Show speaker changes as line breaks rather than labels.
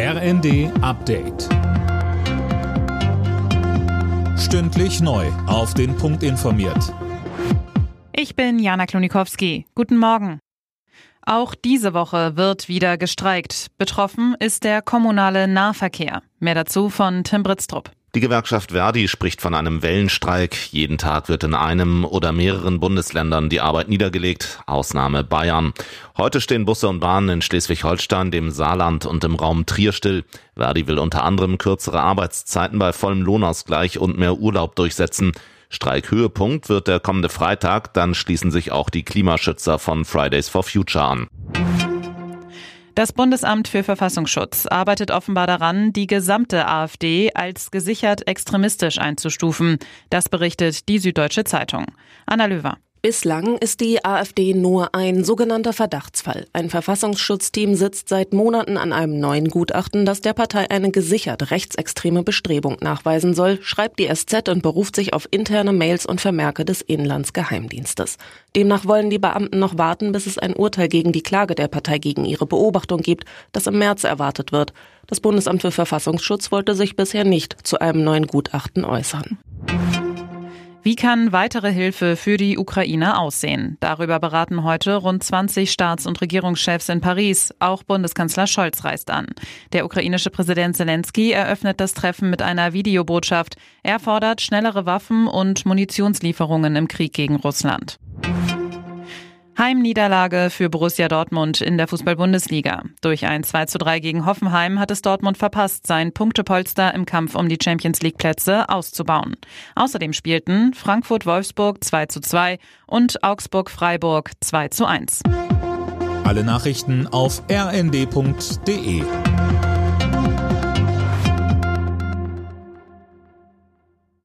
RND Update. Stündlich neu. Auf den Punkt informiert.
Ich bin Jana Klonikowski. Guten Morgen. Auch diese Woche wird wieder gestreikt. Betroffen ist der kommunale Nahverkehr. Mehr dazu von Tim Britztrup.
Die Gewerkschaft Verdi spricht von einem Wellenstreik. Jeden Tag wird in einem oder mehreren Bundesländern die Arbeit niedergelegt, Ausnahme Bayern. Heute stehen Busse und Bahnen in Schleswig-Holstein, dem Saarland und im Raum Trier still. Verdi will unter anderem kürzere Arbeitszeiten bei vollem Lohnausgleich und mehr Urlaub durchsetzen. Streikhöhepunkt wird der kommende Freitag, dann schließen sich auch die Klimaschützer von Fridays for Future an.
Das Bundesamt für Verfassungsschutz arbeitet offenbar daran, die gesamte AfD als gesichert extremistisch einzustufen. Das berichtet die Süddeutsche Zeitung. Anna Löwer.
Bislang ist die AfD nur ein sogenannter Verdachtsfall. Ein Verfassungsschutzteam sitzt seit Monaten an einem neuen Gutachten, das der Partei eine gesichert rechtsextreme Bestrebung nachweisen soll, schreibt die SZ und beruft sich auf interne Mails und Vermerke des Inlandsgeheimdienstes. Demnach wollen die Beamten noch warten, bis es ein Urteil gegen die Klage der Partei gegen ihre Beobachtung gibt, das im März erwartet wird. Das Bundesamt für Verfassungsschutz wollte sich bisher nicht zu einem neuen Gutachten äußern.
Wie kann weitere Hilfe für die Ukraine aussehen? Darüber beraten heute rund 20 Staats- und Regierungschefs in Paris. Auch Bundeskanzler Scholz reist an. Der ukrainische Präsident Zelensky eröffnet das Treffen mit einer Videobotschaft. Er fordert schnellere Waffen und Munitionslieferungen im Krieg gegen Russland. Heimniederlage für Borussia Dortmund in der Fußball-Bundesliga. Durch ein 2 zu 3 gegen Hoffenheim hat es Dortmund verpasst, sein Punktepolster im Kampf um die Champions League-Plätze auszubauen. Außerdem spielten Frankfurt-Wolfsburg 2 zu 2 und Augsburg-Freiburg 2 zu 1.
Alle Nachrichten auf rnd.de